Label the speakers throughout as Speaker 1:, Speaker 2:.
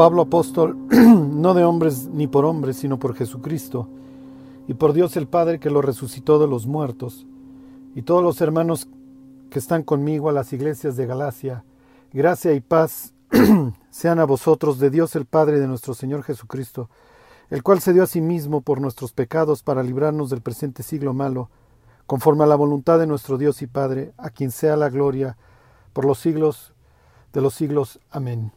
Speaker 1: Pablo apóstol, no de hombres ni por hombres, sino por Jesucristo, y por Dios el Padre que lo resucitó de los muertos, y todos los hermanos que están conmigo a las iglesias de Galacia, gracia y paz sean a vosotros de Dios el Padre de nuestro Señor Jesucristo, el cual se dio a sí mismo por nuestros pecados para librarnos del presente siglo malo, conforme a la voluntad de nuestro Dios y Padre, a quien sea la gloria por los siglos de los siglos. Amén.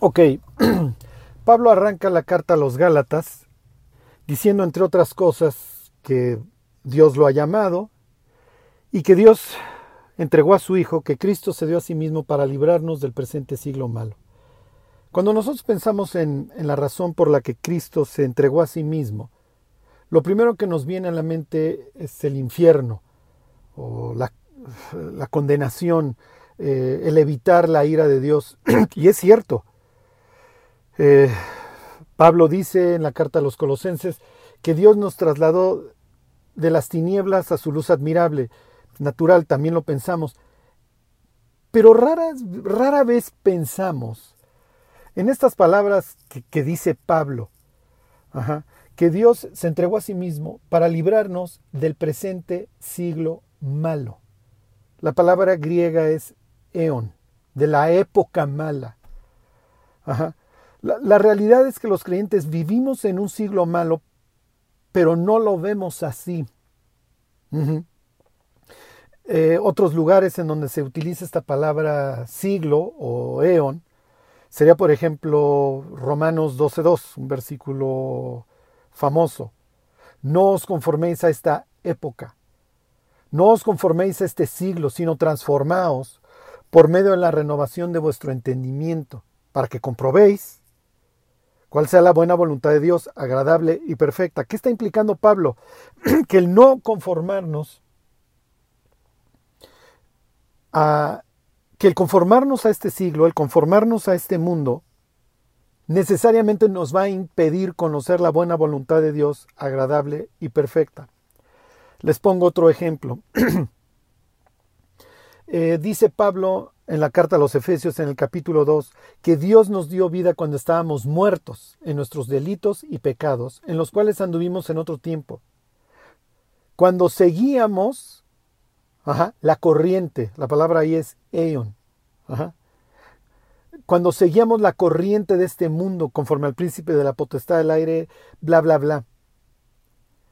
Speaker 1: Ok, Pablo arranca la carta a los Gálatas diciendo, entre otras cosas, que Dios lo ha llamado y que Dios entregó a su Hijo, que Cristo se dio a sí mismo para librarnos del presente siglo malo. Cuando nosotros pensamos en, la razón por la que Cristo se entregó a sí mismo, lo primero que nos viene a la mente es el infierno o la, la condenación, eh, el evitar la ira de Dios. y es cierto, eh, Pablo dice en la carta a los colosenses que Dios nos trasladó de las tinieblas a su luz admirable. Natural, también lo pensamos. Pero rara, rara vez pensamos en estas palabras que, dice Pablo, que Dios se entregó a sí mismo para librarnos del presente siglo malo. La palabra griega es eon, de la época mala. Ajá. La, realidad es que los creyentes vivimos en un siglo malo, pero no lo vemos así. Eh, otros lugares en donde se utiliza esta palabra siglo o eon sería, por ejemplo, Romanos 12.2, un versículo famoso. No os conforméis a esta época. No os conforméis a este siglo, sino transformaos por medio de la renovación de vuestro entendimiento, para que comprobéis cuál sea la buena voluntad de Dios, agradable y perfecta. ¿Qué está implicando Pablo? que el no conformarnos a que el conformarnos a este siglo, el conformarnos a este mundo, necesariamente nos va a impedir conocer la buena voluntad de Dios, agradable y perfecta. Les pongo otro ejemplo. Eh, dice Pablo en la carta a los Efesios en el capítulo 2 que Dios nos dio vida cuando estábamos muertos en nuestros delitos y pecados, en los cuales anduvimos en otro tiempo. Cuando seguíamos la corriente, la palabra ahí es eon, cuando seguíamos la corriente de este mundo conforme al príncipe de la potestad del aire, bla, bla, bla.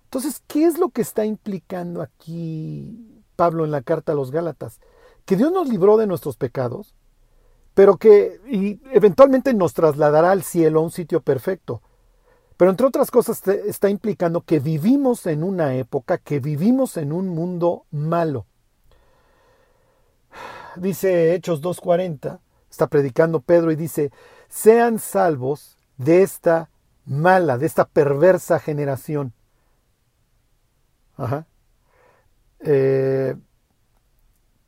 Speaker 1: Entonces, ¿qué es lo que está implicando aquí Pablo en la carta a los Gálatas? Que Dios nos libró de nuestros pecados, pero que eventualmente nos trasladará al cielo, a un sitio perfecto. Pero entre otras cosas está implicando que vivimos en una época, que vivimos en un mundo malo. Dice Hechos 2.40, está predicando Pedro y dice, sean salvos de esta mala, de esta perversa generación. Ajá. Eh,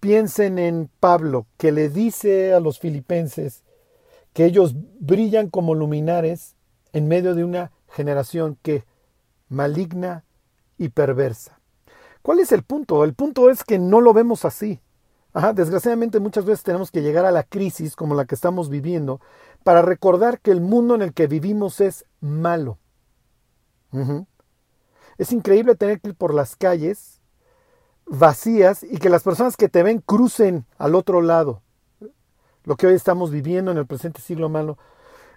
Speaker 1: Piensen en Pablo, que le dice a los filipenses que ellos brillan como luminares en medio de una generación que maligna y perversa. ¿Cuál es el punto? El punto es que no lo vemos así. desgraciadamente muchas veces tenemos que llegar a la crisis como la que estamos viviendo para recordar que el mundo en el que vivimos es malo. Es increíble tener que ir por las calles vacías y que las personas que te ven crucen al otro lado. Lo que hoy estamos viviendo en el presente siglo malo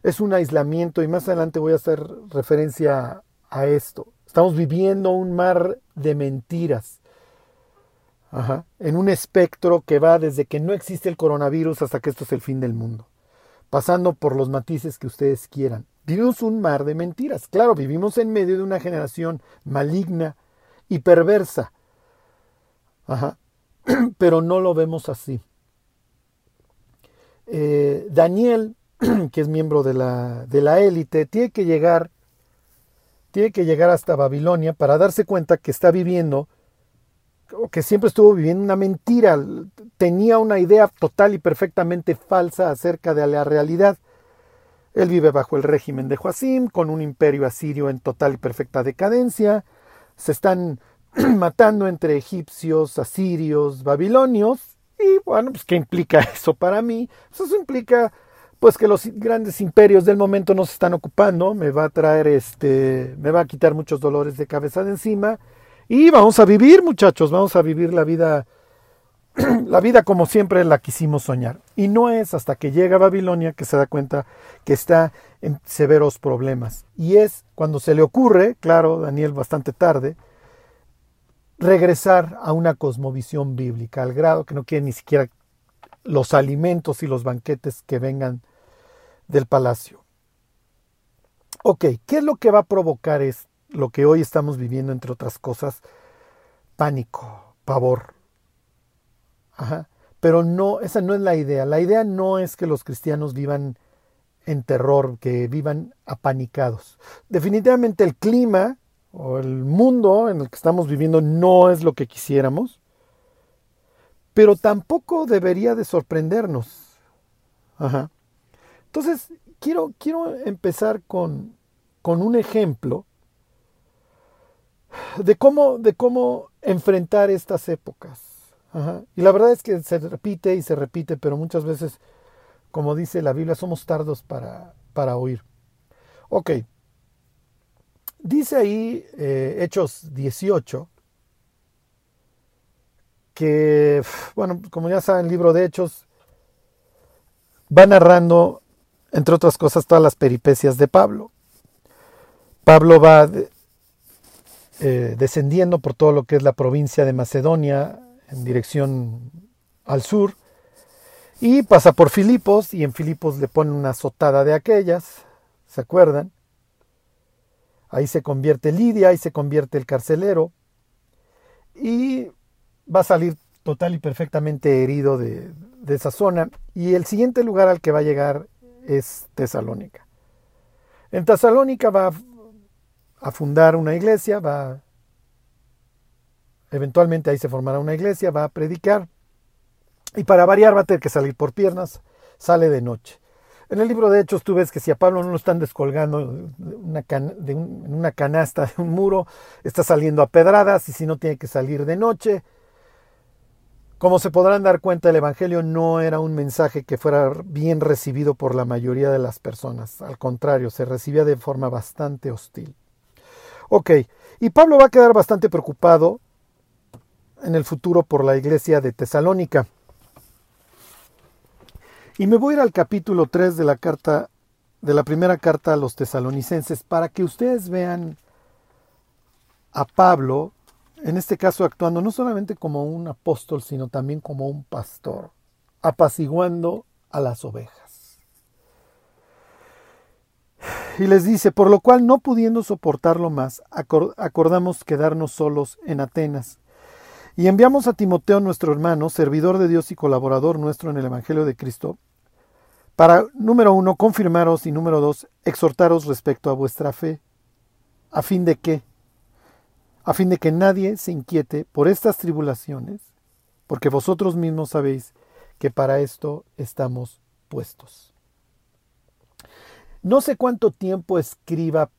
Speaker 1: es un aislamiento y más adelante voy a hacer referencia a esto. Estamos viviendo un mar de mentiras. en un espectro que va desde que no existe el coronavirus hasta que esto es el fin del mundo, pasando por los matices que ustedes quieran. Vivimos un mar de mentiras. Claro, vivimos en medio de una generación maligna y perversa Ajá. Pero no lo vemos así. Eh, Daniel, que es miembro de la, de la élite, tiene que llegar, tiene que llegar hasta Babilonia para darse cuenta que está viviendo, o que siempre estuvo viviendo una mentira, tenía una idea total y perfectamente falsa acerca de la realidad. Él vive bajo el régimen de Joacim, con un imperio asirio en total y perfecta decadencia. Se están matando entre egipcios, asirios, babilonios. Y bueno, pues ¿qué implica eso para mí? Pues, eso implica pues que los grandes imperios del momento nos están ocupando, me va a traer este, me va a quitar muchos dolores de cabeza de encima y vamos a vivir, muchachos, vamos a vivir la vida la vida como siempre la quisimos soñar. Y no es hasta que llega a Babilonia que se da cuenta que está en severos problemas. Y es cuando se le ocurre, claro, Daniel bastante tarde, regresar a una cosmovisión bíblica, al grado que no quiere ni siquiera los alimentos y los banquetes que vengan del palacio. Ok, ¿qué es lo que va a provocar es lo que hoy estamos viviendo, entre otras cosas? Pánico, pavor. Ajá. Pero no, esa no es la idea. La idea no es que los cristianos vivan en terror, que vivan apanicados. Definitivamente el clima o el mundo en el que estamos viviendo no es lo que quisiéramos pero tampoco debería de sorprendernos. Ajá. Entonces, quiero, quiero empezar con, con un ejemplo de cómo, de cómo enfrentar estas épocas. Ajá. Y la verdad es que se repite y se repite, pero muchas veces, como dice la Biblia, somos tardos para, para oír. Ok. Dice ahí eh, Hechos 18, que, bueno, como ya saben, el libro de Hechos va narrando, entre otras cosas, todas las peripecias de Pablo. Pablo va eh, descendiendo por todo lo que es la provincia de Macedonia en dirección al sur y pasa por Filipos y en Filipos le pone una azotada de aquellas, ¿se acuerdan? Ahí se convierte Lidia, ahí se convierte el carcelero y va a salir total y perfectamente herido de, esa zona. Y el siguiente lugar al que va a llegar es Tesalónica. En Tesalónica va a fundar una iglesia, va eventualmente ahí se formará una iglesia, va a predicar y para variar va a tener que salir por piernas, sale de noche. En el libro de Hechos tú ves que si a Pablo no lo están descolgando una en una canasta de un muro, está saliendo a pedradas y si no tiene que salir de noche. Como se podrán dar cuenta, el Evangelio no era un mensaje que fuera bien recibido por la mayoría de las personas. Al contrario, se recibía de forma bastante hostil. Ok, y Pablo va a quedar bastante preocupado en el futuro por la iglesia de Tesalónica. Y me voy a ir al capítulo 3 de la carta de la primera carta a los tesalonicenses para que ustedes vean a Pablo en este caso actuando no solamente como un apóstol, sino también como un pastor, apaciguando a las ovejas. Y les dice, por lo cual no pudiendo soportarlo más, acordamos quedarnos solos en Atenas. Y enviamos a Timoteo, nuestro hermano, servidor de Dios y colaborador nuestro en el Evangelio de Cristo, para, número uno, confirmaros y número dos, exhortaros respecto a vuestra fe, a fin de que, a fin de que nadie se inquiete por estas tribulaciones, porque vosotros mismos sabéis que para esto estamos puestos. No sé cuánto tiempo escriba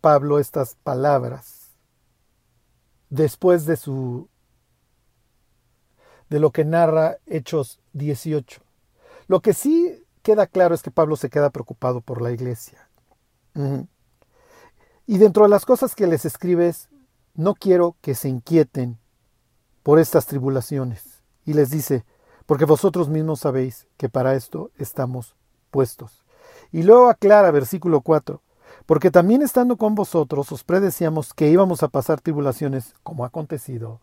Speaker 1: Pablo estas palabras después de su de lo que narra Hechos 18. Lo que sí queda claro es que Pablo se queda preocupado por la iglesia. Y dentro de las cosas que les escribe es, no quiero que se inquieten por estas tribulaciones. Y les dice, porque vosotros mismos sabéis que para esto estamos puestos. Y luego aclara versículo 4, porque también estando con vosotros os predecíamos que íbamos a pasar tribulaciones como ha acontecido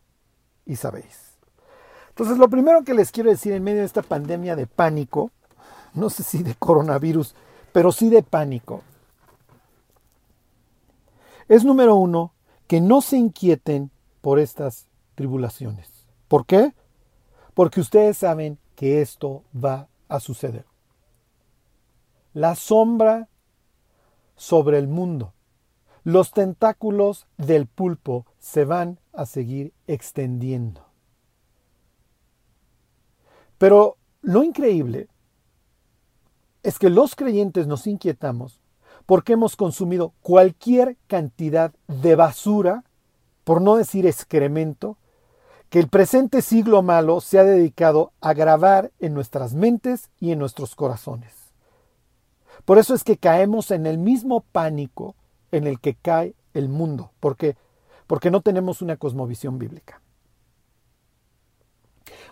Speaker 1: y sabéis. Entonces lo primero que les quiero decir en medio de esta pandemia de pánico, no sé si de coronavirus, pero sí de pánico, es número uno, que no se inquieten por estas tribulaciones. ¿Por qué? Porque ustedes saben que esto va a suceder. La sombra sobre el mundo, los tentáculos del pulpo se van a seguir extendiendo. Pero lo increíble es que los creyentes nos inquietamos porque hemos consumido cualquier cantidad de basura, por no decir excremento, que el presente siglo malo se ha dedicado a grabar en nuestras mentes y en nuestros corazones. Por eso es que caemos en el mismo pánico en el que cae el mundo. ¿Por qué? Porque no tenemos una cosmovisión bíblica.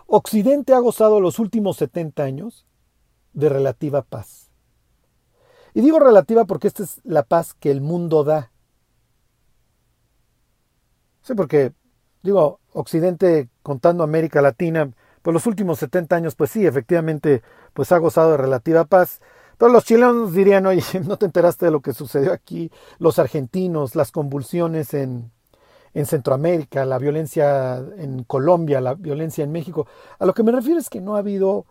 Speaker 1: Occidente ha gozado los últimos 70 años de relativa paz. Y digo relativa porque esta es la paz que el mundo da. Sí, porque digo, Occidente contando América Latina, pues los últimos 70 años, pues sí, efectivamente, pues ha gozado de relativa paz. Pero los chilenos dirían, oye, ¿no te enteraste de lo que sucedió aquí? Los argentinos, las convulsiones en, en Centroamérica, la violencia en Colombia, la violencia en México. A lo que me refiero es que no ha habido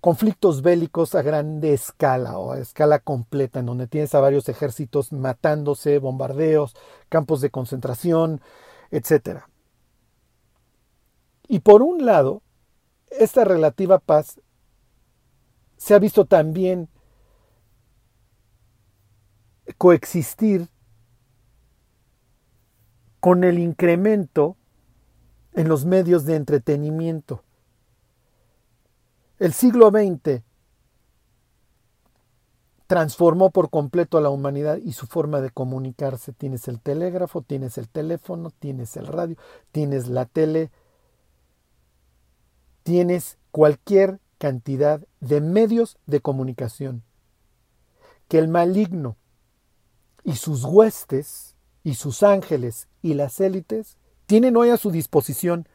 Speaker 1: conflictos bélicos a grande escala o a escala completa, en donde tienes a varios ejércitos matándose, bombardeos, campos de concentración, etc. Y por un lado, esta relativa paz se ha visto también coexistir con el incremento en los medios de entretenimiento. El siglo XX transformó por completo a la humanidad y su forma de comunicarse. Tienes el telégrafo, tienes el teléfono, tienes el radio, tienes la tele, tienes cualquier cantidad de medios de comunicación que el maligno y sus huestes y sus ángeles y las élites tienen hoy a su disposición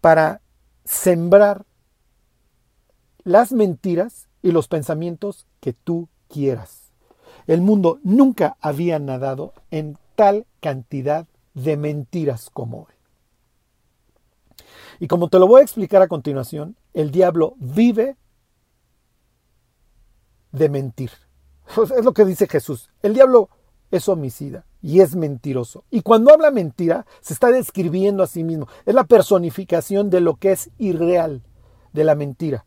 Speaker 1: para sembrar las mentiras y los pensamientos que tú quieras. El mundo nunca había nadado en tal cantidad de mentiras como hoy. Y como te lo voy a explicar a continuación, el diablo vive de mentir. Es lo que dice Jesús. El diablo es homicida y es mentiroso. Y cuando habla mentira, se está describiendo a sí mismo. Es la personificación de lo que es irreal, de la mentira.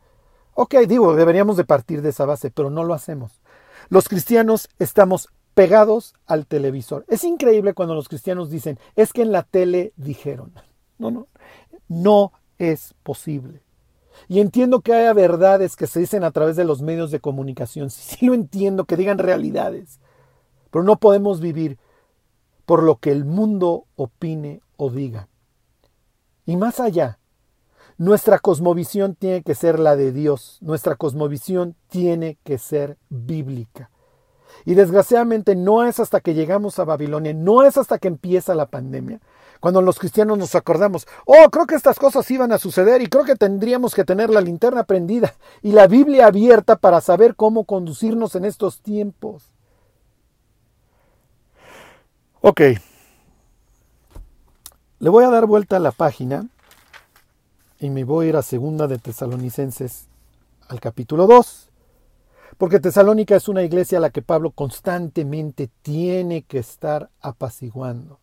Speaker 1: Ok, digo, deberíamos de partir de esa base, pero no lo hacemos. Los cristianos estamos pegados al televisor. Es increíble cuando los cristianos dicen, es que en la tele dijeron. No, no, no es posible. Y entiendo que haya verdades que se dicen a través de los medios de comunicación. Sí lo entiendo, que digan realidades. Pero no podemos vivir por lo que el mundo opine o diga. Y más allá, nuestra cosmovisión tiene que ser la de Dios, nuestra cosmovisión tiene que ser bíblica. Y desgraciadamente no es hasta que llegamos a Babilonia, no es hasta que empieza la pandemia, cuando los cristianos nos acordamos, oh, creo que estas cosas iban a suceder y creo que tendríamos que tener la linterna prendida y la Biblia abierta para saber cómo conducirnos en estos tiempos. Ok. Le voy a dar vuelta a la página y me voy a ir a segunda de Tesalonicenses al capítulo 2. Porque Tesalónica es una iglesia a la que Pablo constantemente tiene que estar apaciguando.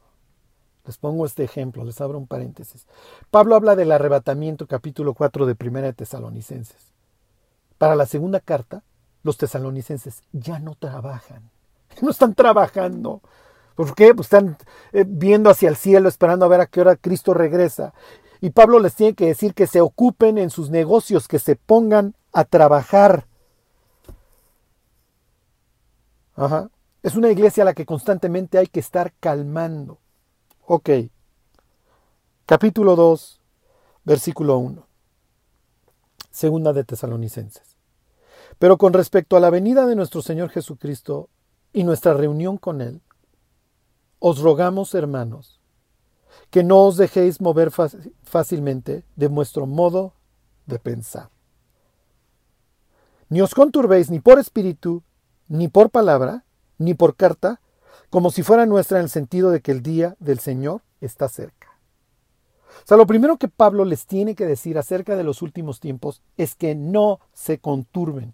Speaker 1: Les pongo este ejemplo, les abro un paréntesis. Pablo habla del arrebatamiento, capítulo 4 de Primera de Tesalonicenses. Para la segunda carta, los tesalonicenses ya no trabajan, no están trabajando, ¿Por qué? Pues están eh, viendo hacia el cielo, esperando a ver a qué hora Cristo regresa. Y Pablo les tiene que decir que se ocupen en sus negocios, que se pongan a trabajar. Ajá. Es una iglesia a la que constantemente hay que estar calmando. Ok. Capítulo 2, versículo 1. Segunda de Tesalonicenses. Pero con respecto a la venida de nuestro Señor Jesucristo y nuestra reunión con Él, os rogamos, hermanos, que no os dejéis mover fácilmente de vuestro modo de pensar. Ni os conturbéis ni por espíritu, ni por palabra, ni por carta, como si fuera nuestra en el sentido de que el día del Señor está cerca. O sea, lo primero que Pablo les tiene que decir acerca de los últimos tiempos es que no se conturben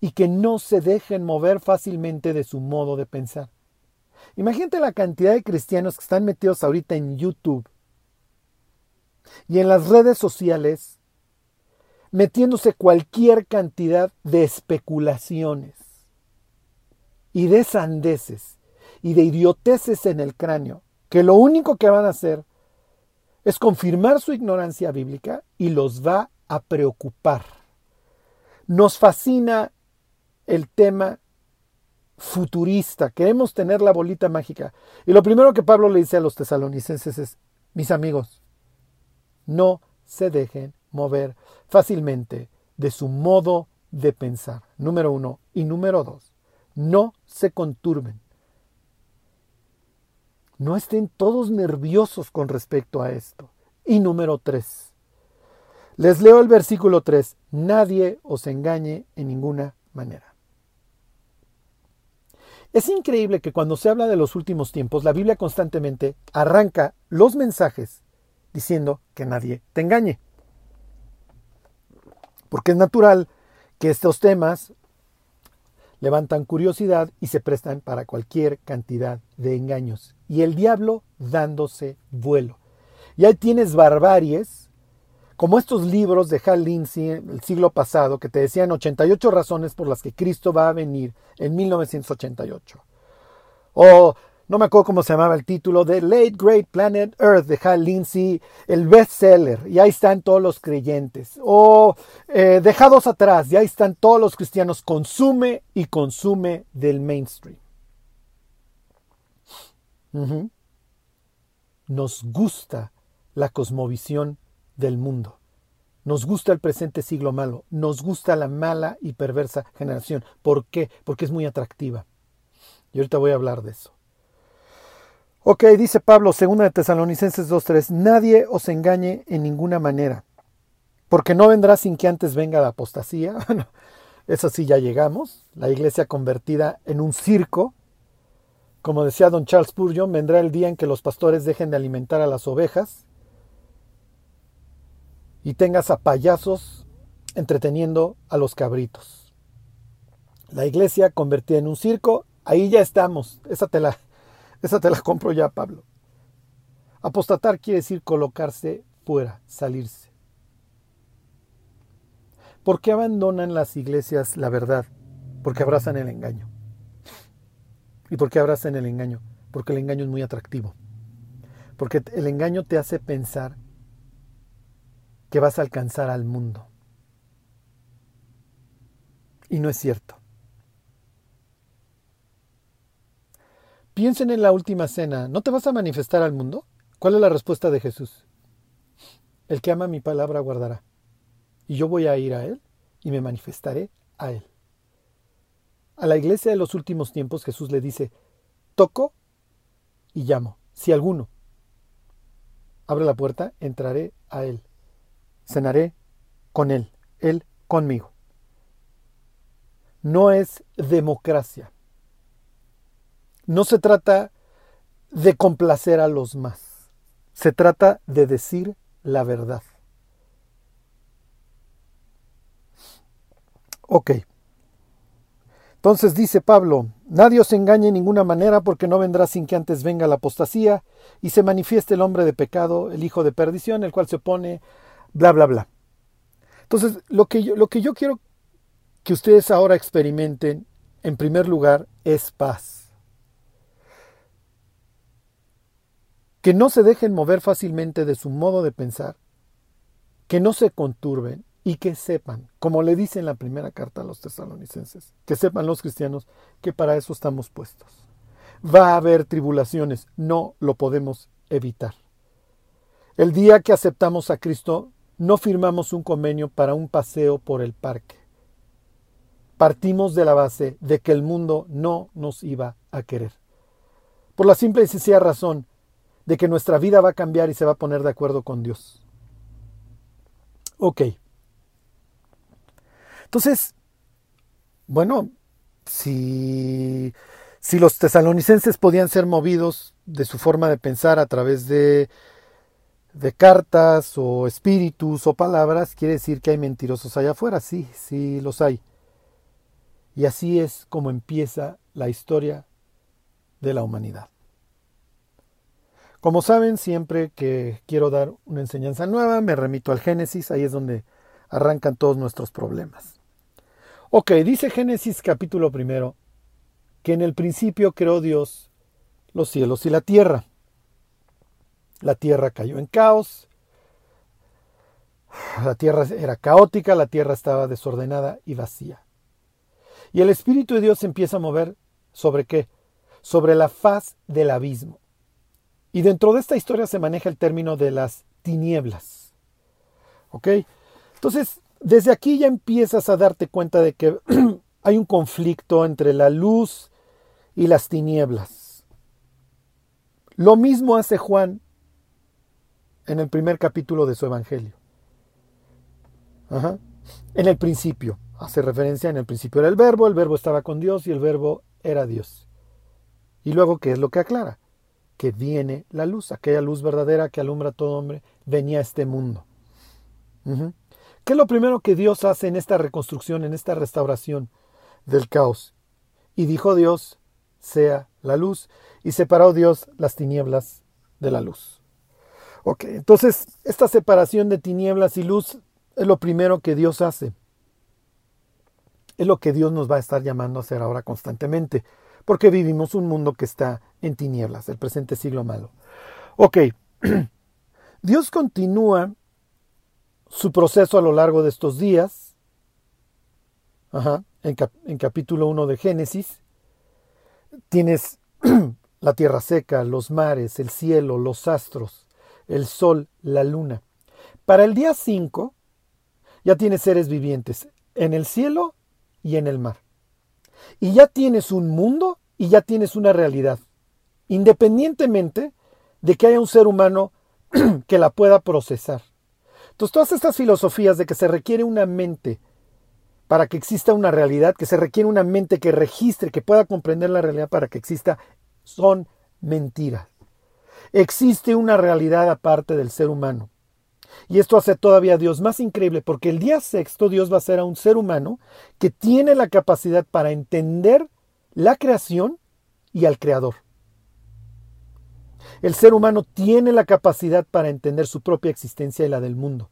Speaker 1: y que no se dejen mover fácilmente de su modo de pensar. Imagínate la cantidad de cristianos que están metidos ahorita en YouTube y en las redes sociales metiéndose cualquier cantidad de especulaciones y de sandeces y de idioteces en el cráneo, que lo único que van a hacer es confirmar su ignorancia bíblica y los va a preocupar. Nos fascina el tema futurista, queremos tener la bolita mágica. Y lo primero que Pablo le dice a los tesalonicenses es, mis amigos, no se dejen mover fácilmente de su modo de pensar. Número uno. Y número dos, no se conturben. No estén todos nerviosos con respecto a esto. Y número tres, les leo el versículo 3. Nadie os engañe en ninguna manera. Es increíble que cuando se habla de los últimos tiempos, la Biblia constantemente arranca los mensajes diciendo que nadie te engañe. Porque es natural que estos temas levantan curiosidad y se prestan para cualquier cantidad de engaños. Y el diablo dándose vuelo. Y ahí tienes barbaries como estos libros de Hal Lindsey el siglo pasado que te decían 88 razones por las que Cristo va a venir en 1988. O no me acuerdo cómo se llamaba el título, de Late Great Planet Earth de Hal Lindsey, el bestseller, y ahí están todos los creyentes. O eh, Dejados atrás, y ahí están todos los cristianos, consume y consume del mainstream. Nos gusta la cosmovisión del mundo. Nos gusta el presente siglo malo, nos gusta la mala y perversa generación. ¿Por qué? Porque es muy atractiva. Y ahorita voy a hablar de eso. Ok, dice Pablo, segunda de Tesalonicenses 2.3, nadie os engañe en ninguna manera, porque no vendrá sin que antes venga la apostasía. Bueno, eso sí ya llegamos, la iglesia convertida en un circo. Como decía don Charles Spurgeon, vendrá el día en que los pastores dejen de alimentar a las ovejas y tengas a payasos entreteniendo a los cabritos. La iglesia convertida en un circo, ahí ya estamos. Esa te la, esa compro ya, Pablo. Apostatar quiere decir colocarse fuera, salirse. ¿Por qué abandonan las iglesias la verdad? Porque abrazan el engaño. ¿Y por qué abrazan el engaño? Porque el engaño es muy atractivo. Porque el engaño te hace pensar que vas a alcanzar al mundo. Y no es cierto. Piensen en la última cena. ¿No te vas a manifestar al mundo? ¿Cuál es la respuesta de Jesús? El que ama mi palabra guardará. Y yo voy a ir a Él y me manifestaré a Él. A la iglesia de los últimos tiempos Jesús le dice, toco y llamo. Si alguno abre la puerta, entraré a Él cenaré con Él, Él conmigo. No es democracia. No se trata de complacer a los más. Se trata de decir la verdad. Ok. Entonces dice Pablo, nadie os engañe en ninguna manera porque no vendrá sin que antes venga la apostasía y se manifieste el hombre de pecado, el hijo de perdición, el cual se opone bla, bla, bla. Entonces, lo que, yo, lo que yo quiero que ustedes ahora experimenten, en primer lugar, es paz. Que no se dejen mover fácilmente de su modo de pensar, que no se conturben y que sepan, como le dice en la primera carta a los tesalonicenses, que sepan los cristianos que para eso estamos puestos. Va a haber tribulaciones, no lo podemos evitar. El día que aceptamos a Cristo no firmamos un convenio para un paseo por el parque. Partimos de la base de que el mundo no nos iba a querer. Por la simple y sencilla razón de que nuestra vida va a cambiar y se va a poner de acuerdo con Dios. Ok. Entonces, bueno, si, si los tesalonicenses podían ser movidos de su forma de pensar a través de de cartas o espíritus o palabras, quiere decir que hay mentirosos allá afuera. Sí, sí los hay. Y así es como empieza la historia de la humanidad. Como saben, siempre que quiero dar una enseñanza nueva, me remito al Génesis, ahí es donde arrancan todos nuestros problemas. Ok, dice Génesis capítulo primero, que en el principio creó Dios los cielos y la tierra. La tierra cayó en caos. La tierra era caótica, la tierra estaba desordenada y vacía. Y el Espíritu de Dios empieza a mover ¿Sobre qué? Sobre la faz del abismo. Y dentro de esta historia se maneja el término de las tinieblas. ¿Ok? Entonces, desde aquí ya empiezas a darte cuenta de que hay un conflicto entre la luz y las tinieblas. Lo mismo hace Juan en el primer capítulo de su Evangelio. En el principio, hace referencia, en el principio era el verbo, el verbo estaba con Dios y el verbo era Dios. Y luego, ¿qué es lo que aclara? Que viene la luz, aquella luz verdadera que alumbra a todo hombre, venía a este mundo. ¿Qué es lo primero que Dios hace en esta reconstrucción, en esta restauración del caos? Y dijo Dios, sea la luz, y separó Dios las tinieblas de la luz. Ok, entonces esta separación de tinieblas y luz es lo primero que Dios hace. Es lo que Dios nos va a estar llamando a hacer ahora constantemente, porque vivimos un mundo que está en tinieblas, el presente siglo malo. Ok, Dios continúa su proceso a lo largo de estos días, en, en capítulo 1 de Génesis, tienes la tierra seca, los mares, el cielo, los astros, el sol, la luna. Para el día 5, ya tienes seres vivientes en el cielo y en el mar. Y ya tienes un mundo y ya tienes una realidad, independientemente de que haya un ser humano que la pueda procesar. Entonces, todas estas filosofías de que se requiere una mente para que exista una realidad, que se requiere una mente que registre, que pueda comprender la realidad para que exista, son mentiras. Existe una realidad aparte del ser humano. Y esto hace todavía a Dios más increíble porque el día sexto Dios va a ser a un ser humano que tiene la capacidad para entender la creación y al creador. El ser humano tiene la capacidad para entender su propia existencia y la del mundo.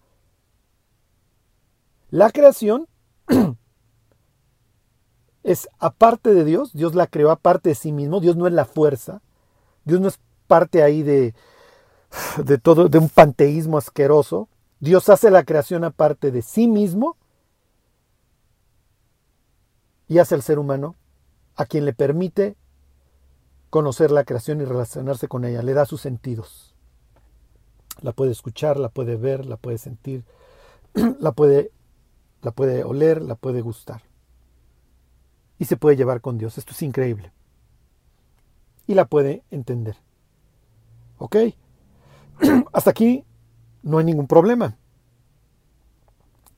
Speaker 1: La creación es aparte de Dios, Dios la creó aparte de sí mismo, Dios no es la fuerza, Dios no es parte ahí de, de todo, de un panteísmo asqueroso. Dios hace la creación aparte de sí mismo y hace al ser humano a quien le permite conocer la creación y relacionarse con ella, le da sus sentidos. La puede escuchar, la puede ver, la puede sentir, la puede, la puede oler, la puede gustar. Y se puede llevar con Dios. Esto es increíble. Y la puede entender. ¿Ok? Hasta aquí no hay ningún problema.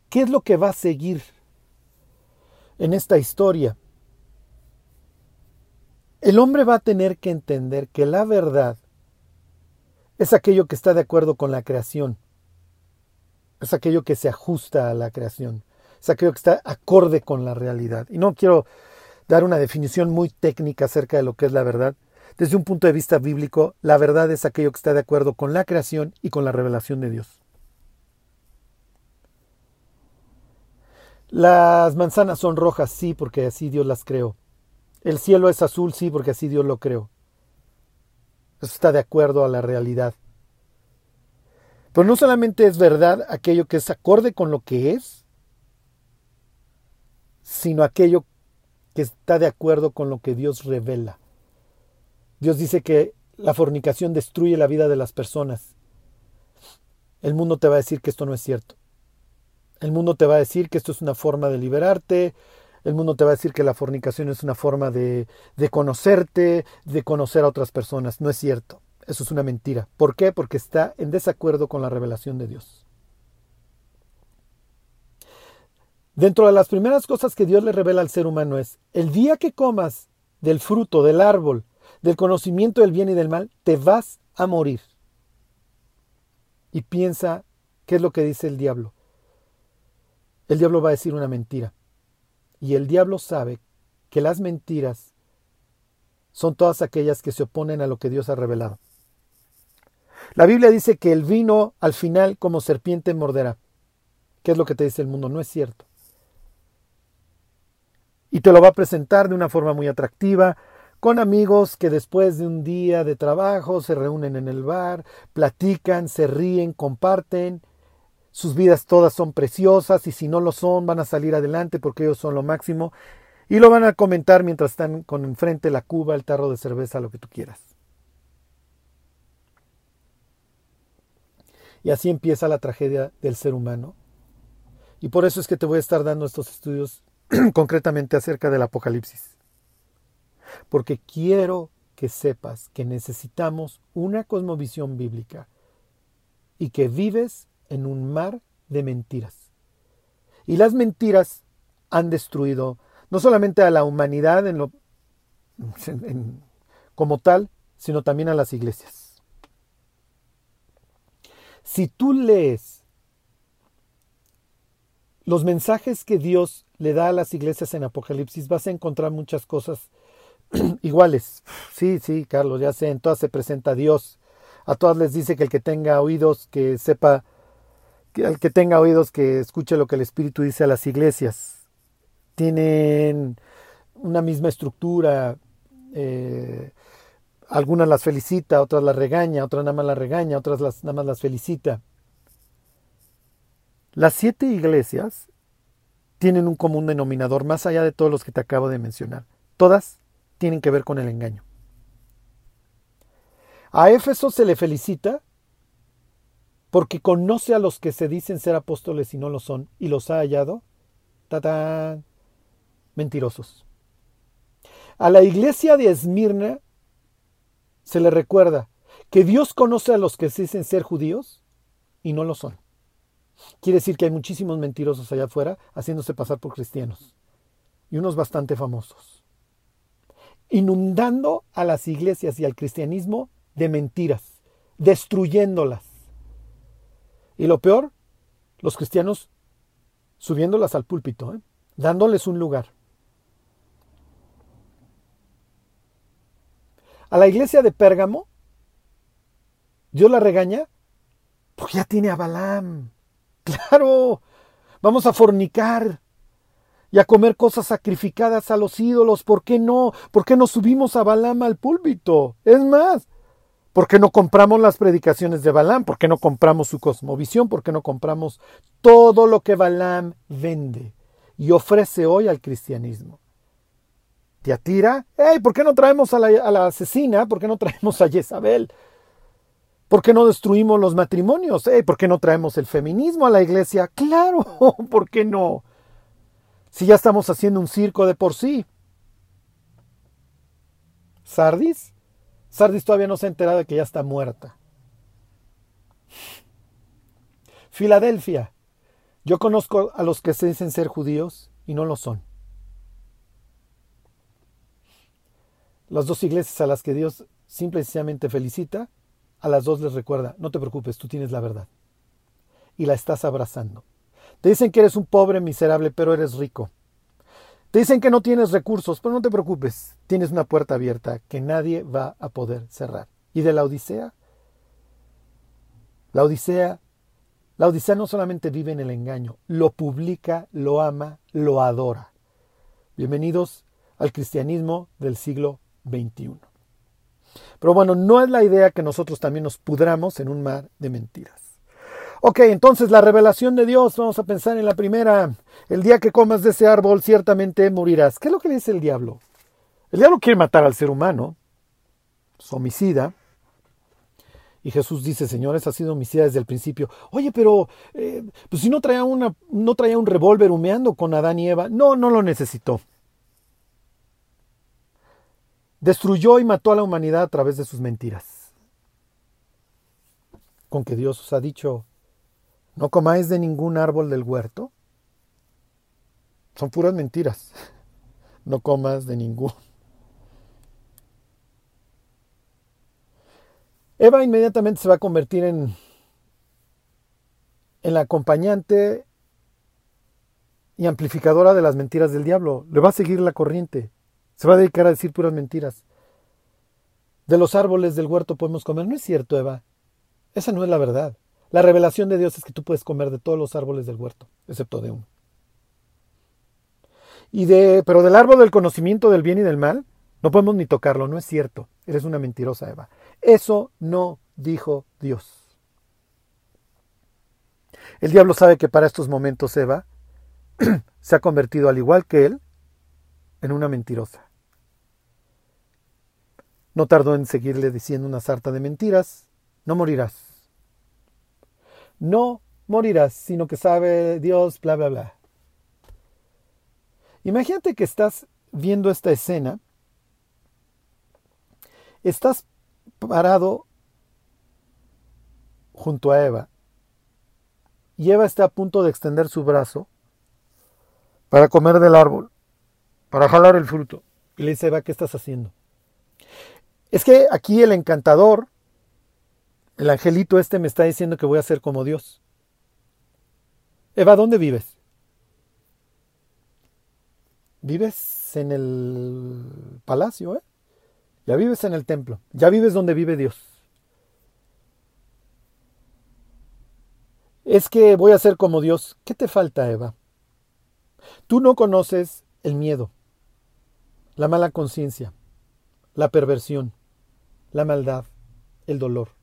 Speaker 1: ¿Qué es lo que va a seguir en esta historia? El hombre va a tener que entender que la verdad es aquello que está de acuerdo con la creación, es aquello que se ajusta a la creación, es aquello que está acorde con la realidad. Y no quiero dar una definición muy técnica acerca de lo que es la verdad, desde un punto de vista bíblico, la verdad es aquello que está de acuerdo con la creación y con la revelación de Dios. Las manzanas son rojas, sí, porque así Dios las creó. El cielo es azul, sí, porque así Dios lo creó. Eso está de acuerdo a la realidad. Pero no solamente es verdad aquello que es acorde con lo que es, sino aquello que está de acuerdo con lo que Dios revela. Dios dice que la fornicación destruye la vida de las personas. El mundo te va a decir que esto no es cierto. El mundo te va a decir que esto es una forma de liberarte. El mundo te va a decir que la fornicación es una forma de, de conocerte, de conocer a otras personas. No es cierto. Eso es una mentira. ¿Por qué? Porque está en desacuerdo con la revelación de Dios. Dentro de las primeras cosas que Dios le revela al ser humano es, el día que comas del fruto del árbol del conocimiento del bien y del mal, te vas a morir. Y piensa qué es lo que dice el diablo. El diablo va a decir una mentira. Y el diablo sabe que las mentiras son todas aquellas que se oponen a lo que Dios ha revelado. La Biblia dice que el vino al final como serpiente morderá. ¿Qué es lo que te dice el mundo? No es cierto. Y te lo va a presentar de una forma muy atractiva, con amigos que después de un día de trabajo se reúnen en el bar, platican, se ríen, comparten. Sus vidas todas son preciosas y si no lo son van a salir adelante porque ellos son lo máximo. Y lo van a comentar mientras están con enfrente la cuba, el tarro de cerveza, lo que tú quieras. Y así empieza la tragedia del ser humano. Y por eso es que te voy a estar dando estos estudios concretamente acerca del Apocalipsis. Porque quiero que sepas que necesitamos una cosmovisión bíblica y que vives en un mar de mentiras. Y las mentiras han destruido no solamente a la humanidad como tal, sino también a las iglesias. Si tú lees los mensajes que Dios le da a las iglesias en Apocalipsis, vas a encontrar muchas cosas iguales. Sí, sí, Carlos, ya sé, en todas se presenta Dios. A todas les dice que el que tenga oídos, que sepa, que el que tenga oídos, que escuche lo que el Espíritu dice a las iglesias. Tienen una misma estructura. Eh, algunas las felicita, otras las regaña, otras nada más las regaña, otras las, nada más las felicita. Las siete iglesias tienen un común denominador más allá de todos los que te acabo de mencionar. Todas tienen que ver con el engaño. A Éfeso se le felicita porque conoce a los que se dicen ser apóstoles y no lo son, y los ha hallado, tatán, mentirosos. A la iglesia de Esmirna se le recuerda que Dios conoce a los que se dicen ser judíos y no lo son. Quiere decir que hay muchísimos mentirosos allá afuera haciéndose pasar por cristianos, y unos bastante famosos inundando a las iglesias y al cristianismo de mentiras, destruyéndolas. Y lo peor, los cristianos subiéndolas al púlpito, ¿eh? dándoles un lugar. A la iglesia de Pérgamo, Dios la regaña porque ya tiene a Balaam. Claro, vamos a fornicar, y a comer cosas sacrificadas a los ídolos. ¿Por qué no? ¿Por qué no subimos a Balaam al púlpito? Es más, ¿por qué no compramos las predicaciones de Balaam? ¿Por qué no compramos su cosmovisión? ¿Por qué no compramos todo lo que Balaam vende y ofrece hoy al cristianismo? ¿Te atira? ¡Ey! ¿Por qué no traemos a la, asesina? ¿Por qué no traemos a Jezabel? ¿Por qué no destruimos los matrimonios? ¡Ey! ¿Por qué no traemos el feminismo a la iglesia? Claro, ¿por qué no? Si ya estamos haciendo un circo de por sí. ¿Sardis? Sardis todavía no se ha enterado de que ya está muerta. Filadelfia. Yo conozco a los que se dicen ser judíos y no lo son. Las dos iglesias a las que Dios simple y sencillamente felicita, a las dos les recuerda, no te preocupes, tú tienes la verdad. Y la estás abrazando. Te dicen que eres un pobre miserable, pero eres rico. Te dicen que no tienes recursos, pero no te preocupes, tienes una puerta abierta que nadie va a poder cerrar. ¿Y de la Odisea? La Odisea, la Odisea no solamente vive en el engaño, lo publica, lo ama, lo adora. Bienvenidos al cristianismo del siglo XXI. Pero bueno, no es la idea que nosotros también nos pudramos en un mar de mentiras. Ok, entonces la revelación de Dios, vamos a pensar en la primera. El día que comas de ese árbol, ciertamente morirás. ¿Qué es lo que dice el diablo? El diablo quiere matar al ser humano, es homicida. Y Jesús dice, señores, ha sido homicida desde el principio. Oye, pero eh, pues si no traía, una, no traía un revólver humeando con Adán y Eva. No, no lo necesitó. Destruyó y mató a la humanidad a través de sus mentiras. Con que Dios os ha dicho, no comáis de ningún árbol del huerto. Son puras mentiras. No comas de ningún. Eva inmediatamente se va a convertir en, en la acompañante y amplificadora de las mentiras del diablo. Le va a seguir la corriente. Se va a dedicar a decir puras mentiras. De los árboles del huerto podemos comer. No es cierto, Eva. Esa no es la verdad. La revelación de Dios es que tú puedes comer de todos los árboles del huerto, excepto de uno. Y de, pero del árbol del conocimiento del bien y del mal, no podemos ni tocarlo, no es cierto. Eres una mentirosa, Eva. Eso no dijo Dios. El diablo sabe que para estos momentos Eva se ha convertido, al igual que él, en una mentirosa. No tardó en seguirle diciendo una sarta de mentiras. No morirás. No morirás, sino que sabe Dios, bla, bla, bla. Imagínate que estás viendo esta escena. Estás parado junto a Eva. Y Eva está a punto de extender su brazo para comer del árbol, para jalar el fruto. Y le dice, Eva, ¿qué estás haciendo? Es que aquí el encantador, el angelito este me está diciendo que voy a ser como Dios. Eva, ¿dónde vives? Vives en el palacio, ¿eh? Ya vives en el templo, ya vives donde vive Dios. Es que voy a ser como Dios. ¿Qué te falta, Eva? Tú no conoces el miedo, la mala conciencia, la perversión, la maldad, el dolor.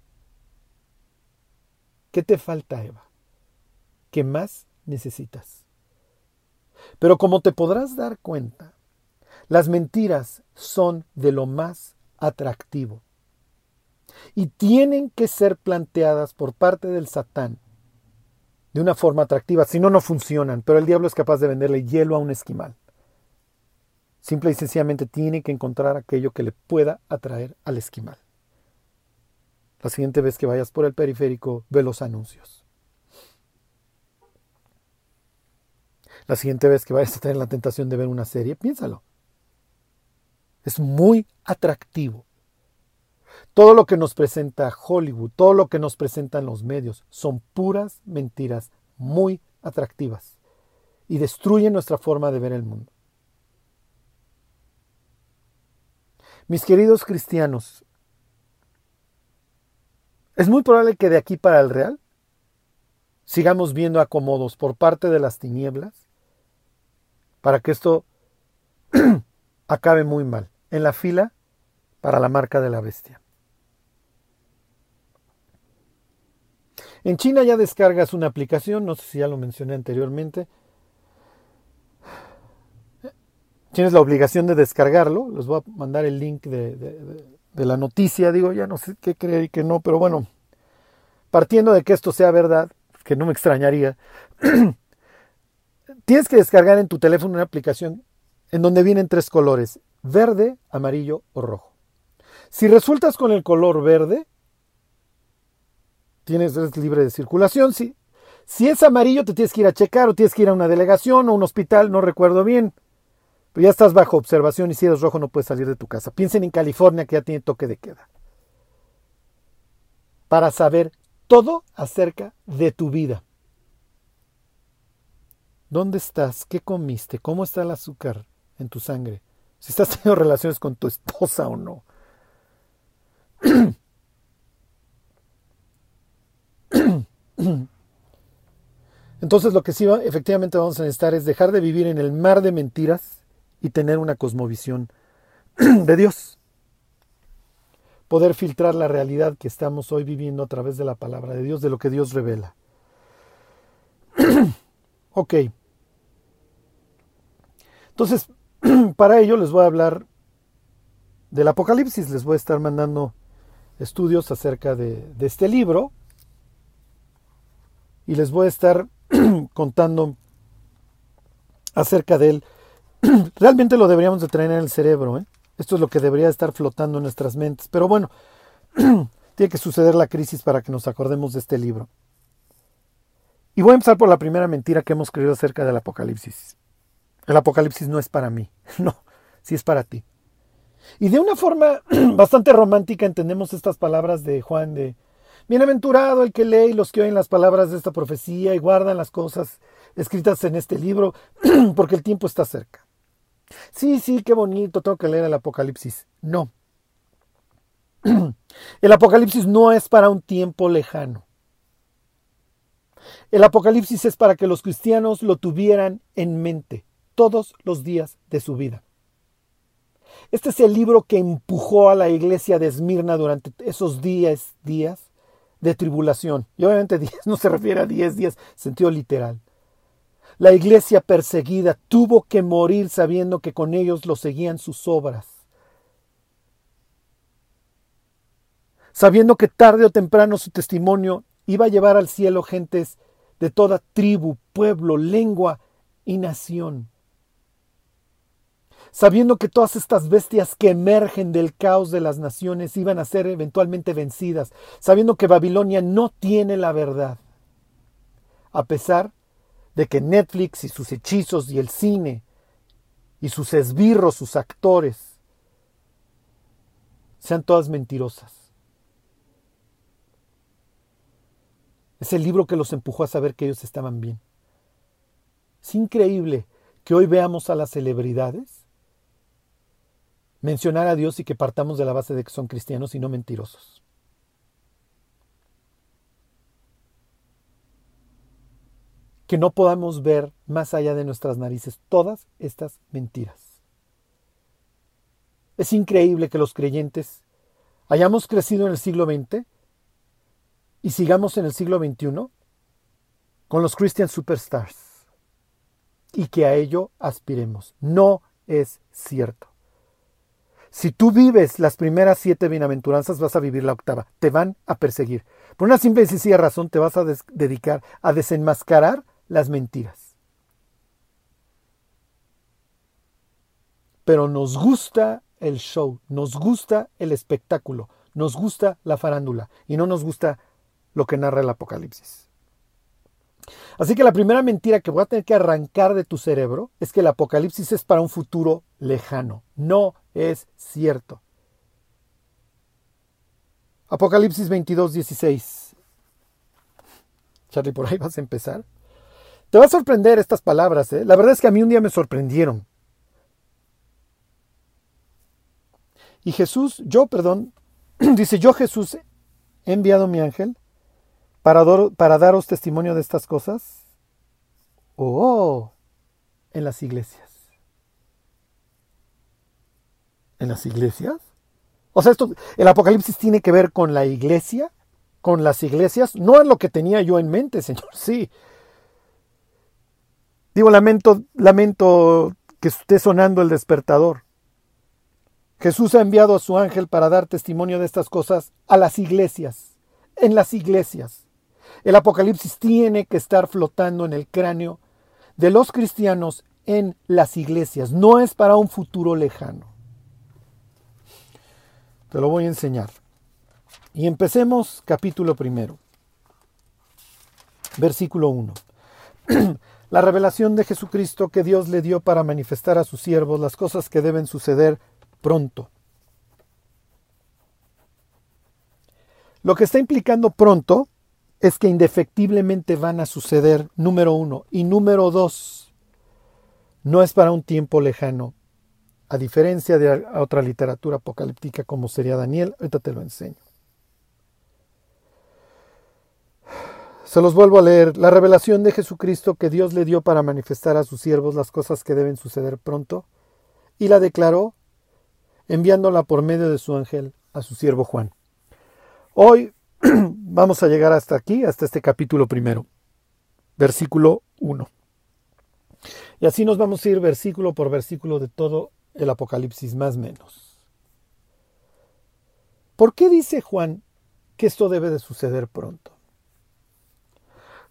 Speaker 1: ¿Qué te falta, Eva? ¿Qué más necesitas? Pero como te podrás dar cuenta, las mentiras son de lo más atractivo y tienen que ser planteadas por parte del Satán de una forma atractiva, si no, no funcionan, pero el diablo es capaz de venderle hielo a un esquimal. Simple y sencillamente tiene que encontrar aquello que le pueda atraer al esquimal. La siguiente vez que vayas por el periférico, ve los anuncios. La siguiente vez que vayas a tener la tentación de ver una serie, piénsalo. Es muy atractivo. Todo lo que nos presenta Hollywood, todo lo que nos presentan los medios, son puras mentiras muy atractivas y destruyen nuestra forma de ver el mundo. Mis queridos cristianos, es muy probable que de aquí para el real sigamos viendo acomodos por parte de las tinieblas para que esto acabe muy mal en la fila para la marca de la bestia. En China ya descargas una aplicación, no sé si ya lo mencioné anteriormente, tienes la obligación de descargarlo. Les voy a mandar el link de, la noticia. Digo, ya no sé qué creer y qué no, pero bueno, partiendo de que esto sea verdad, que no me extrañaría, tienes que descargar en tu teléfono una aplicación en donde vienen tres colores, verde, amarillo o rojo. Si resultas con el color verde, tienes es libre de circulación. Si, si es amarillo, te tienes que ir a checar o tienes que ir a una delegación o un hospital, no recuerdo bien. Pero ya estás bajo observación y si eres rojo no puedes salir de tu casa. Piensen en California que ya tiene toque de queda. Para saber todo acerca de tu vida. ¿Dónde estás? ¿Qué comiste? ¿Cómo está el azúcar en tu sangre? Si estás teniendo relaciones con tu esposa o no. Entonces lo que sí efectivamente vamos a necesitar es dejar de vivir en el mar de mentiras y tener una cosmovisión de Dios. Poder filtrar la realidad que estamos hoy viviendo a través de la palabra de Dios, de lo que Dios revela. ok. Entonces, para ello les voy a hablar del Apocalipsis. Les voy a estar mandando estudios acerca de, de este libro. Y les voy a estar contando acerca de él realmente lo deberíamos de traer en el cerebro. ¿eh? Esto es lo que debería estar flotando en nuestras mentes. Pero bueno, tiene que suceder la crisis para que nos acordemos de este libro. Y voy a empezar por la primera mentira que hemos creído acerca del Apocalipsis. El Apocalipsis no es para mí, no, sí es para ti. Y de una forma bastante romántica entendemos estas palabras de Juan de Bienaventurado el que lee y los que oyen las palabras de esta profecía y guardan las cosas escritas en este libro, porque el tiempo está cerca. Sí, sí, qué bonito, tengo que leer el Apocalipsis. No. El Apocalipsis no es para un tiempo lejano. El Apocalipsis es para que los cristianos lo tuvieran en mente todos los días de su vida. Este es el libro que empujó a la iglesia de Esmirna durante esos días, días de tribulación. Y obviamente 10 no se refiere a 10 días, sentido literal. La iglesia perseguida tuvo que morir sabiendo que con ellos lo seguían sus obras. Sabiendo que tarde o temprano su testimonio iba a llevar al cielo gentes de toda tribu, pueblo, lengua y nación. Sabiendo que todas estas bestias que emergen del caos de las naciones iban a ser eventualmente vencidas, sabiendo que Babilonia no tiene la verdad, a pesar de que Netflix y sus hechizos y el cine y sus esbirros, sus actores, sean todas mentirosas. Es el libro que los empujó a saber que ellos estaban bien. Es increíble que hoy veamos a las celebridades mencionar a Dios y que partamos de la base de que son cristianos y no mentirosos. Que no podamos ver más allá de nuestras narices todas estas mentiras. Es increíble que los creyentes hayamos crecido en el siglo XX y sigamos en el siglo XXI con los Christian Superstars y que a ello aspiremos. No es cierto. Si tú vives las primeras siete bienaventuranzas, vas a vivir la octava. Te van a perseguir. Por una simple y sencilla razón, te vas a dedicar a desenmascarar las mentiras. Pero nos gusta el show, nos gusta el espectáculo, nos gusta la farándula y no nos gusta lo que narra el Apocalipsis. Así que la primera mentira que voy a tener que arrancar de tu cerebro es que el Apocalipsis es para un futuro lejano. No es cierto. Apocalipsis 22, 16. Charlie, por ahí vas a empezar. Te va a sorprender estas palabras. ¿eh? La verdad es que a mí un día me sorprendieron. Y Jesús, yo, perdón, dice, yo Jesús he enviado mi ángel para, daros testimonio de estas cosas? Oh, en las iglesias. ¿En las iglesias? O sea, esto, el Apocalipsis tiene que ver con la iglesia, con las iglesias, no es lo que tenía yo en mente, Señor, sí. Digo, lamento, lamento que esté sonando el despertador. Jesús ha enviado a su ángel para dar testimonio de estas cosas a las iglesias, en las iglesias. El Apocalipsis tiene que estar flotando en el cráneo de los cristianos en las iglesias. No es para un futuro lejano. Te lo voy a enseñar. Y empecemos capítulo primero. Versículo 1. la revelación de Jesucristo que Dios le dio para manifestar a sus siervos las cosas que deben suceder pronto. Lo que está implicando pronto es que indefectiblemente van a suceder, número uno. Y número dos, no es para un tiempo lejano. A diferencia de otra literatura apocalíptica como sería Daniel, ahorita te lo enseño. Se los vuelvo a leer. La revelación de Jesucristo que Dios le dio para manifestar a sus siervos las cosas que deben suceder pronto, y la declaró enviándola por medio de su ángel a su siervo Juan. Hoy vamos a llegar hasta aquí, hasta este capítulo primero, versículo 1. Y así nos vamos a ir versículo por versículo de todo el Apocalipsis, más menos. ¿Por qué dice Juan que esto debe de suceder pronto?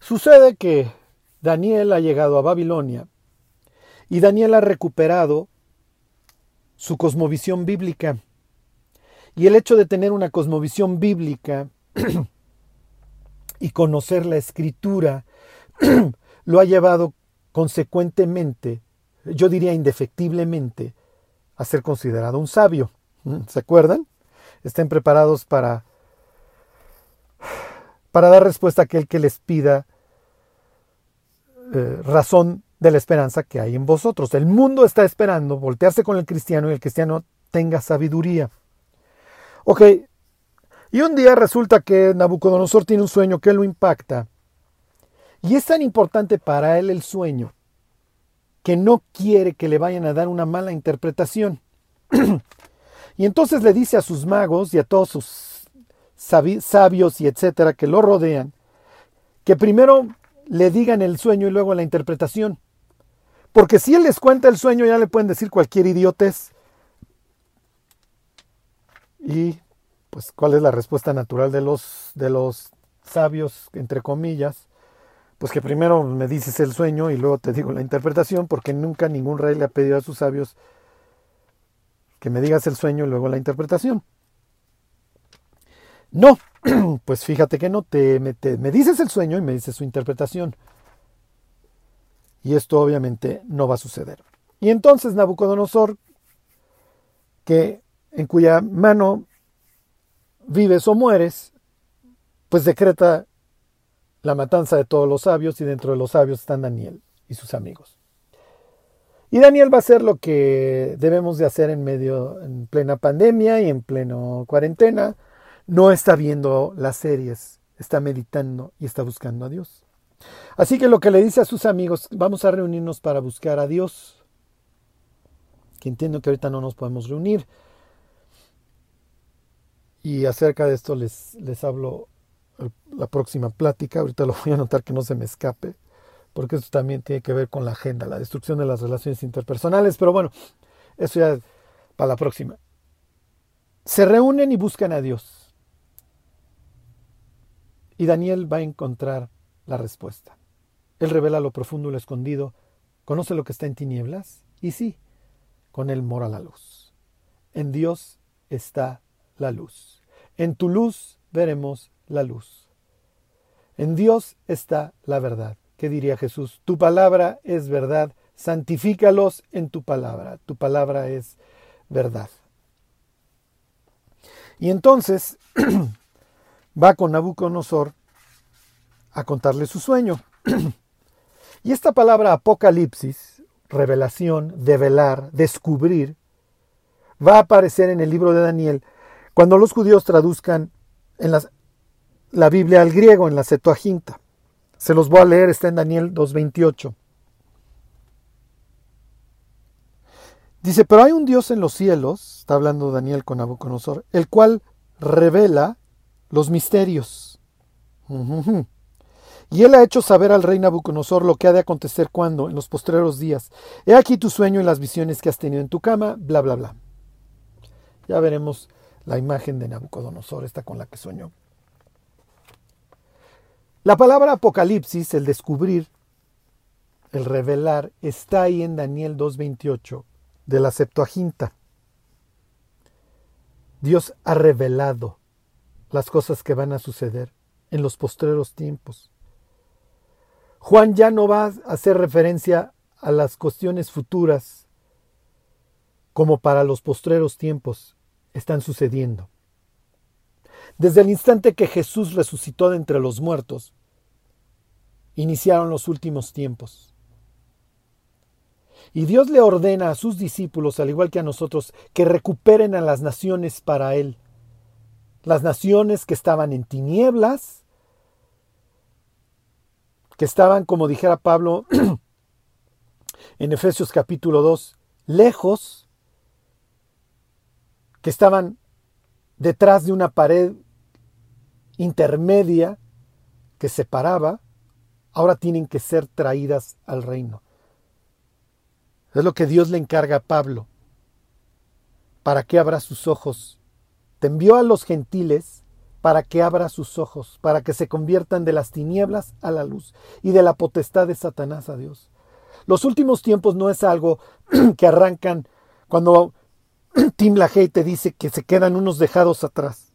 Speaker 1: Sucede que Daniel ha llegado a Babilonia y Daniel ha recuperado su cosmovisión bíblica. Y el hecho de tener una cosmovisión bíblica y conocer la escritura lo ha llevado consecuentemente, yo diría indefectiblemente, a ser considerado un sabio. ¿Se acuerdan? Estén preparados para, para dar respuesta a aquel que les pida eh, razón de la esperanza que hay en vosotros. El mundo está esperando voltearse con el cristiano y el cristiano tenga sabiduría. Ok, y un día resulta que Nabucodonosor tiene un sueño que lo impacta. Y es tan importante para él el sueño que no quiere que le vayan a dar una mala interpretación. y entonces le dice a sus magos y a todos sus sabios y etcétera que lo rodean, que primero le digan el sueño y luego la interpretación. Porque si él les cuenta el sueño, ya le pueden decir cualquier idiotez. Y pues, ¿cuál es la respuesta natural de los, de los sabios, entre comillas? Pues que primero me dices el sueño y luego te digo la interpretación, porque nunca ningún rey le ha pedido a sus sabios que me digas el sueño y luego la interpretación. No, pues fíjate que no, te, me, me dices el sueño y me dices su interpretación. Y esto obviamente no va a suceder. Y entonces Nabucodonosor, que en cuya mano vives o mueres, pues decreta la matanza de todos los sabios y dentro de los sabios están Daniel y sus amigos. Y Daniel va a hacer lo que debemos de hacer en medio, en plena pandemia y en pleno cuarentena. No está viendo las series, está meditando y está buscando a Dios. Así que lo que le dice a sus amigos, vamos a reunirnos para buscar a Dios. Que entiendo que ahorita no nos podemos reunir. Y acerca de esto les, les hablo la próxima plática. Ahorita lo voy a anotar que no se me escape. Porque esto también tiene que ver con la agenda, la destrucción de las relaciones interpersonales. Pero bueno, eso ya para la próxima. Se reúnen y buscan a Dios. Y Daniel va a encontrar la respuesta. Él revela lo profundo y lo escondido, conoce lo que está en tinieblas y sí, con él mora la luz. En Dios está la luz. En tu luz veremos la luz. En Dios está la verdad. ¿Qué diría Jesús? Tu palabra es verdad. Santifícalos en tu palabra. Tu palabra es verdad. Y entonces va con Nabucodonosor a contarle su sueño. y esta palabra apocalipsis, revelación, develar, descubrir, va a aparecer en el libro de Daniel cuando los judíos traduzcan en la Biblia al griego, en la Septuaginta. Se los voy a leer, está en Daniel 2.28. Dice, pero hay un Dios en los cielos, está hablando Daniel con Nabucodonosor, el cual revela los misterios. Y él ha hecho saber al rey Nabucodonosor lo que ha de acontecer cuando, en los postreros días, he aquí tu sueño y las visiones que has tenido en tu cama, bla, bla, bla. Ya veremos la imagen de Nabucodonosor, esta con la que soñó. La palabra apocalipsis, el descubrir, el revelar, está ahí en Daniel 2.28 de la Septuaginta. Dios ha revelado las cosas que van a suceder en los postreros tiempos. Juan ya no va a hacer referencia a las cuestiones futuras como para los postreros tiempos están sucediendo. Desde el instante que Jesús resucitó de entre los muertos, iniciaron los últimos tiempos. Y Dios le ordena a sus discípulos, al igual que a nosotros, que recuperen a las naciones para Él. Las naciones que estaban en tinieblas, que estaban, como dijera Pablo en Efesios capítulo 2, lejos, que estaban detrás de una pared intermedia que separaba, ahora tienen que ser traídas al reino. Es lo que Dios le encarga a Pablo. ¿Para qué abra sus ojos? Envió a los gentiles para que abra sus ojos, para que se conviertan de las tinieblas a la luz y de la potestad de Satanás a Dios. Los últimos tiempos no es algo que arrancan cuando Tim LaHaye te dice que se quedan unos dejados atrás.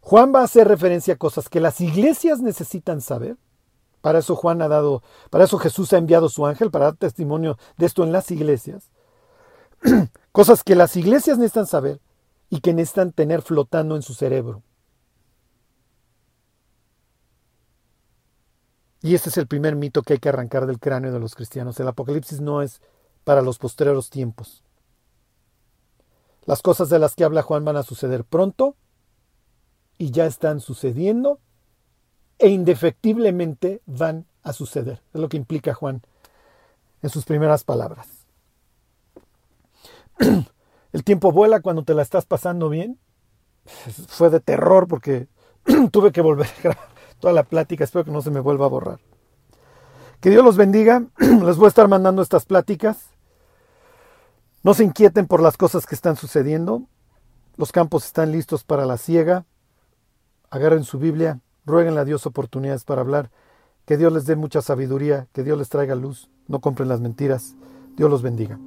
Speaker 1: Juan va a hacer referencia a cosas que las iglesias necesitan saber. Para eso Juan ha dado, para eso Jesús ha enviado su ángel para dar testimonio de esto en las iglesias. cosas que las iglesias necesitan saber y que necesitan tener flotando en su cerebro. Y este es el primer mito que hay que arrancar del cráneo de los cristianos. El Apocalipsis no es para los postreros tiempos. Las cosas de las que habla Juan van a suceder pronto y ya están sucediendo e indefectiblemente van a suceder. Es lo que implica Juan en sus primeras palabras. El tiempo vuela cuando te la estás pasando bien. Fue de terror porque tuve que volver a grabar. toda la plática, espero que no se me vuelva a borrar. Que Dios los bendiga, les voy a estar mandando estas pláticas. No se inquieten por las cosas que están sucediendo. Los campos están listos para la siega. Agarren su Biblia, rueguen a Dios oportunidades para hablar. Que Dios les dé mucha sabiduría, que Dios les traiga luz. No compren las mentiras. Dios los bendiga.